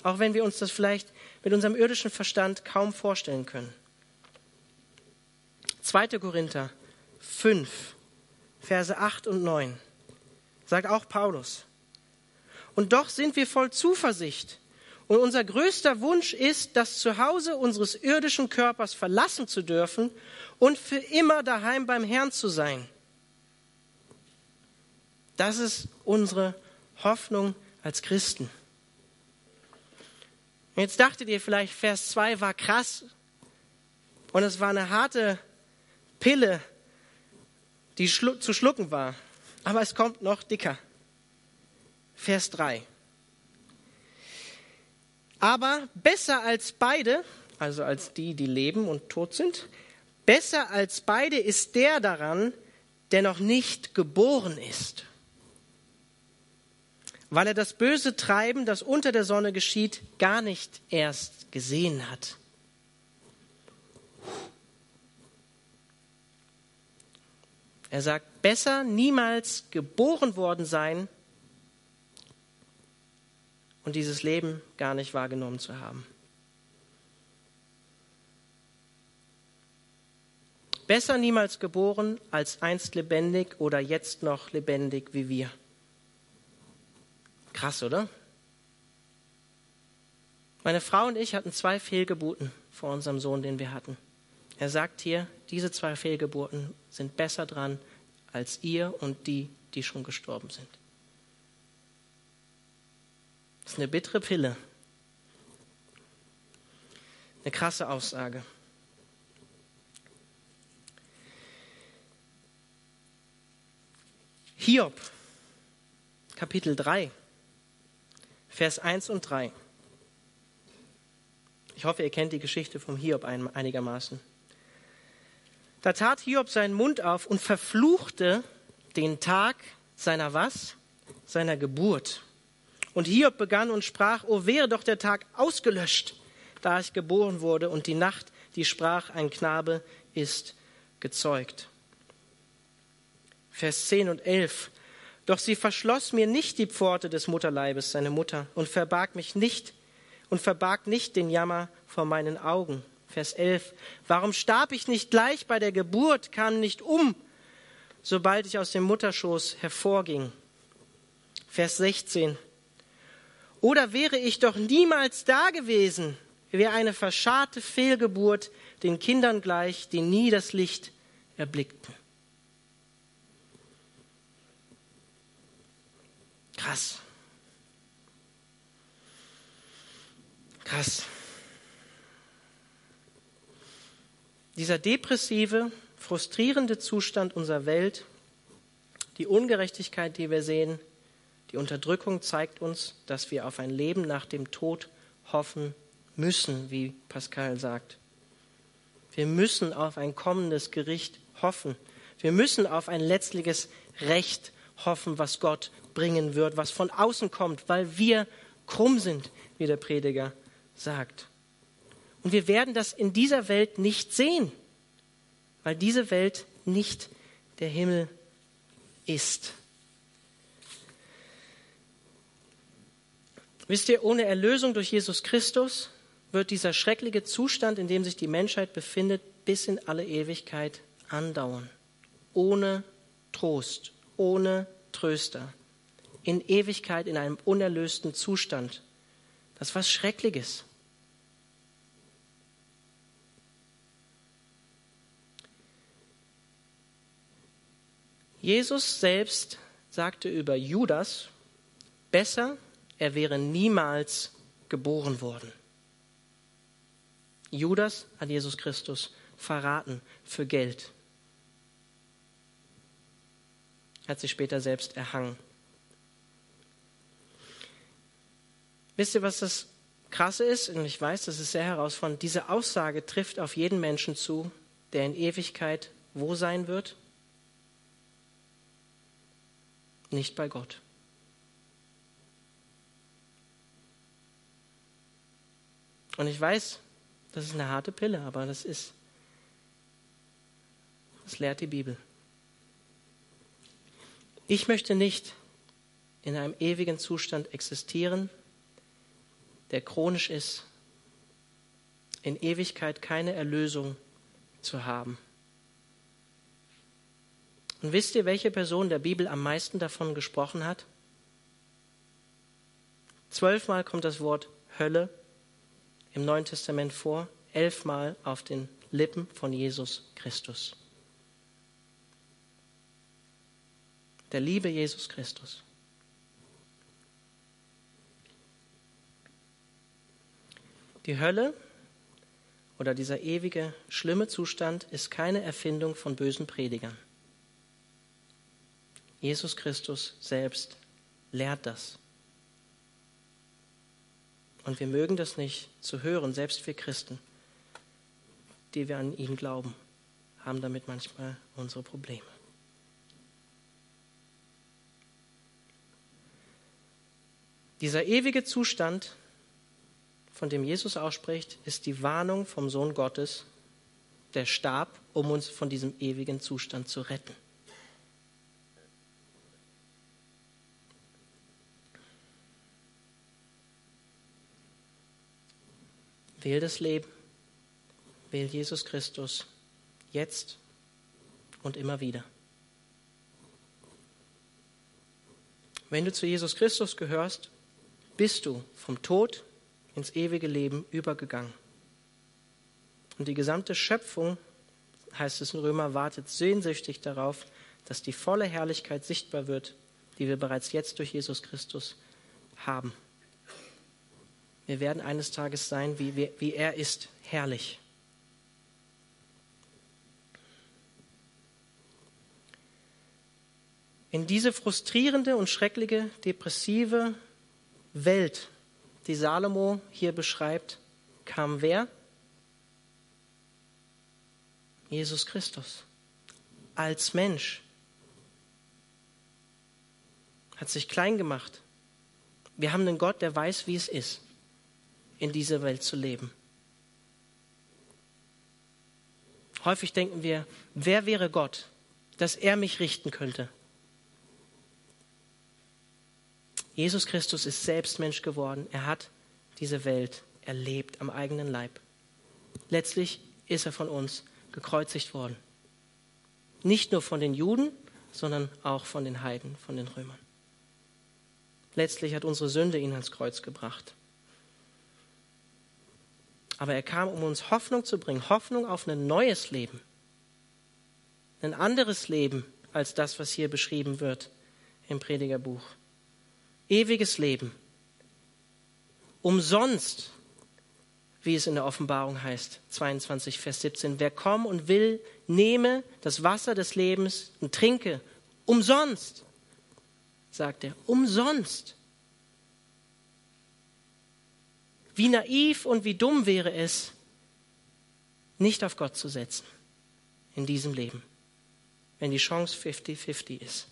auch wenn wir uns das vielleicht mit unserem irdischen Verstand kaum vorstellen können. 2. Korinther 5, Verse 8 und 9 sagt auch Paulus. Und doch sind wir voll Zuversicht. Und unser größter Wunsch ist, das Zuhause unseres irdischen Körpers verlassen zu dürfen und für immer daheim beim Herrn zu sein. Das ist unsere Hoffnung als Christen. Jetzt dachtet ihr vielleicht, Vers 2 war krass und es war eine harte Pille, die schlu zu schlucken war. Aber es kommt noch dicker. Vers 3. Aber besser als beide, also als die, die leben und tot sind, besser als beide ist der daran, der noch nicht geboren ist weil er das böse Treiben, das unter der Sonne geschieht, gar nicht erst gesehen hat. Er sagt, besser niemals geboren worden sein und dieses Leben gar nicht wahrgenommen zu haben. Besser niemals geboren als einst lebendig oder jetzt noch lebendig wie wir. Krass, oder? Meine Frau und ich hatten zwei Fehlgeburten vor unserem Sohn, den wir hatten. Er sagt hier, diese zwei Fehlgeburten sind besser dran als ihr und die, die schon gestorben sind. Das ist eine bittere Pille. Eine krasse Aussage. Hiob, Kapitel 3. Vers 1 und 3. Ich hoffe, ihr kennt die Geschichte vom Hiob einigermaßen. Da tat Hiob seinen Mund auf und verfluchte den Tag seiner was? Seiner Geburt. Und Hiob begann und sprach, oh wäre doch der Tag ausgelöscht, da ich geboren wurde, und die Nacht, die sprach, ein Knabe ist gezeugt. Vers 10 und 11. Doch sie verschloss mir nicht die Pforte des Mutterleibes, seine Mutter, und verbarg mich nicht und verbarg nicht den Jammer vor meinen Augen. Vers 11. Warum starb ich nicht gleich bei der Geburt, kam nicht um, sobald ich aus dem Mutterschoß hervorging? Vers 16. Oder wäre ich doch niemals da gewesen, wie eine verscharrte Fehlgeburt den Kindern gleich, die nie das Licht erblickten. Krass. Krass. Dieser depressive, frustrierende Zustand unserer Welt, die Ungerechtigkeit, die wir sehen, die Unterdrückung zeigt uns, dass wir auf ein Leben nach dem Tod hoffen müssen, wie Pascal sagt. Wir müssen auf ein kommendes Gericht hoffen. Wir müssen auf ein letztliches Recht hoffen, was Gott bringen wird, was von außen kommt, weil wir krumm sind, wie der Prediger sagt. Und wir werden das in dieser Welt nicht sehen, weil diese Welt nicht der Himmel ist. Wisst ihr, ohne Erlösung durch Jesus Christus wird dieser schreckliche Zustand, in dem sich die Menschheit befindet, bis in alle Ewigkeit andauern. Ohne Trost, ohne Tröster in Ewigkeit in einem unerlösten Zustand. Das ist was Schreckliches. Jesus selbst sagte über Judas, besser, er wäre niemals geboren worden. Judas hat Jesus Christus verraten für Geld. Hat sich später selbst erhangen. Wisst ihr, was das Krasse ist? Und ich weiß, das ist sehr herausfordernd. Diese Aussage trifft auf jeden Menschen zu, der in Ewigkeit wo sein wird? Nicht bei Gott. Und ich weiß, das ist eine harte Pille, aber das ist, das lehrt die Bibel. Ich möchte nicht in einem ewigen Zustand existieren, der chronisch ist, in Ewigkeit keine Erlösung zu haben. Und wisst ihr, welche Person der Bibel am meisten davon gesprochen hat? Zwölfmal kommt das Wort Hölle im Neuen Testament vor, elfmal auf den Lippen von Jesus Christus. Der liebe Jesus Christus. Die Hölle oder dieser ewige, schlimme Zustand ist keine Erfindung von bösen Predigern. Jesus Christus selbst lehrt das. Und wir mögen das nicht zu hören, selbst wir Christen, die wir an ihn glauben, haben damit manchmal unsere Probleme. Dieser ewige Zustand von dem Jesus ausspricht, ist die Warnung vom Sohn Gottes, der starb, um uns von diesem ewigen Zustand zu retten. Wähl das Leben, wähl Jesus Christus jetzt und immer wieder. Wenn du zu Jesus Christus gehörst, bist du vom Tod ins ewige Leben übergegangen. Und die gesamte Schöpfung, heißt es in Römer, wartet sehnsüchtig darauf, dass die volle Herrlichkeit sichtbar wird, die wir bereits jetzt durch Jesus Christus haben. Wir werden eines Tages sein, wie, wie, wie er ist, herrlich. In diese frustrierende und schreckliche, depressive Welt die Salomo hier beschreibt, kam wer? Jesus Christus. Als Mensch. Hat sich klein gemacht. Wir haben einen Gott, der weiß, wie es ist, in dieser Welt zu leben. Häufig denken wir, wer wäre Gott, dass er mich richten könnte? Jesus Christus ist selbst Mensch geworden. Er hat diese Welt erlebt am eigenen Leib. Letztlich ist er von uns gekreuzigt worden. Nicht nur von den Juden, sondern auch von den Heiden, von den Römern. Letztlich hat unsere Sünde ihn ans Kreuz gebracht. Aber er kam, um uns Hoffnung zu bringen, Hoffnung auf ein neues Leben. Ein anderes Leben als das, was hier beschrieben wird im Predigerbuch ewiges Leben. Umsonst, wie es in der Offenbarung heißt, 22, Vers 17. Wer kommt und will, nehme das Wasser des Lebens und trinke. Umsonst, sagt er. Umsonst. Wie naiv und wie dumm wäre es, nicht auf Gott zu setzen in diesem Leben, wenn die Chance 50-50 ist.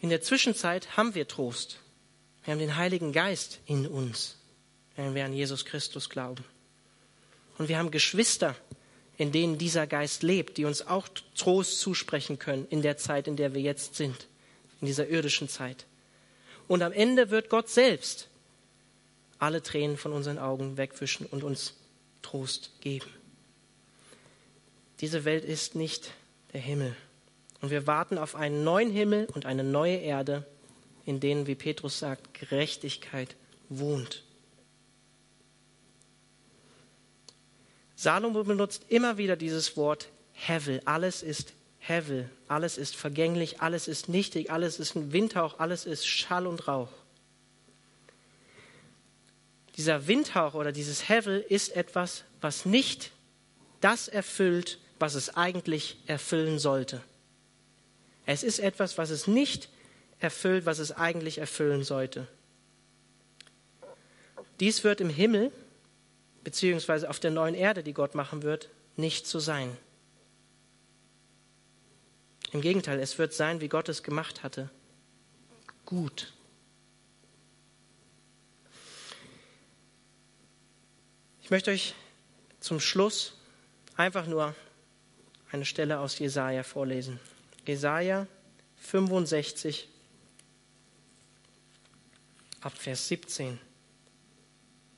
In der Zwischenzeit haben wir Trost. Wir haben den Heiligen Geist in uns, wenn wir an Jesus Christus glauben. Und wir haben Geschwister, in denen dieser Geist lebt, die uns auch Trost zusprechen können in der Zeit, in der wir jetzt sind, in dieser irdischen Zeit. Und am Ende wird Gott selbst alle Tränen von unseren Augen wegwischen und uns Trost geben. Diese Welt ist nicht der Himmel. Und wir warten auf einen neuen Himmel und eine neue Erde, in denen, wie Petrus sagt, Gerechtigkeit wohnt. Salomo benutzt immer wieder dieses Wort Hevel. Alles ist Hevel, alles ist vergänglich, alles ist nichtig, alles ist ein Windhauch, alles ist Schall und Rauch. Dieser Windhauch oder dieses Hevel ist etwas, was nicht das erfüllt, was es eigentlich erfüllen sollte. Es ist etwas, was es nicht erfüllt, was es eigentlich erfüllen sollte. Dies wird im Himmel, beziehungsweise auf der neuen Erde, die Gott machen wird, nicht so sein. Im Gegenteil, es wird sein, wie Gott es gemacht hatte. Gut. Ich möchte euch zum Schluss einfach nur eine Stelle aus Jesaja vorlesen. Jesaja 65 ab Vers 17.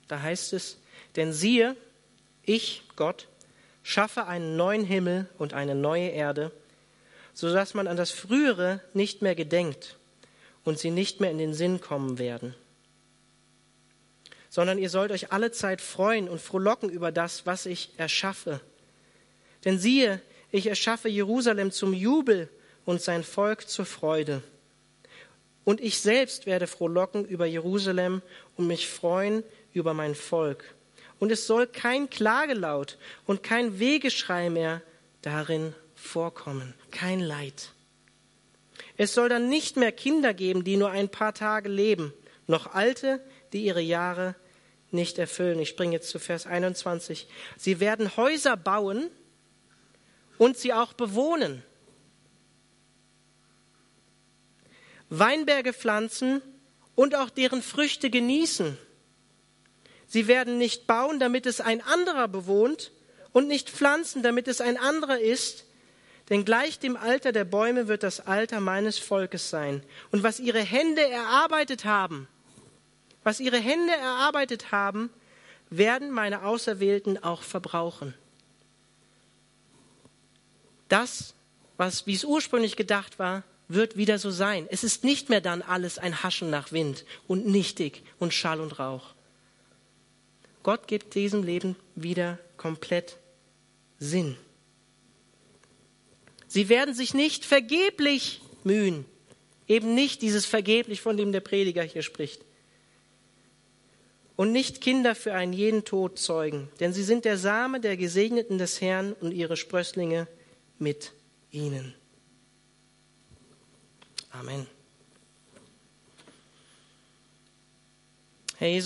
Da heißt es, denn siehe, ich, Gott, schaffe einen neuen Himmel und eine neue Erde, so dass man an das Frühere nicht mehr gedenkt und sie nicht mehr in den Sinn kommen werden. Sondern ihr sollt euch alle Zeit freuen und frohlocken über das, was ich erschaffe. Denn siehe, ich erschaffe Jerusalem zum Jubel und sein Volk zur Freude. Und ich selbst werde frohlocken über Jerusalem und mich freuen über mein Volk. Und es soll kein Klagelaut und kein Wegeschrei mehr darin vorkommen, kein Leid. Es soll dann nicht mehr Kinder geben, die nur ein paar Tage leben, noch Alte, die ihre Jahre nicht erfüllen. Ich springe jetzt zu Vers 21. Sie werden Häuser bauen und sie auch bewohnen. Weinberge pflanzen und auch deren Früchte genießen. Sie werden nicht bauen, damit es ein anderer bewohnt, und nicht pflanzen, damit es ein anderer ist, denn gleich dem Alter der Bäume wird das Alter meines Volkes sein. Und was ihre Hände erarbeitet haben, was ihre Hände erarbeitet haben, werden meine Auserwählten auch verbrauchen. Das, was, wie es ursprünglich gedacht war, wird wieder so sein. Es ist nicht mehr dann alles ein Haschen nach Wind und nichtig und Schall und Rauch. Gott gibt diesem Leben wieder komplett Sinn. Sie werden sich nicht vergeblich mühen. Eben nicht dieses vergeblich, von dem der Prediger hier spricht. Und nicht Kinder für einen jeden Tod zeugen, denn sie sind der Same der Gesegneten des Herrn und ihre Sprösslinge mit ihnen. Amen. Herr Jesus,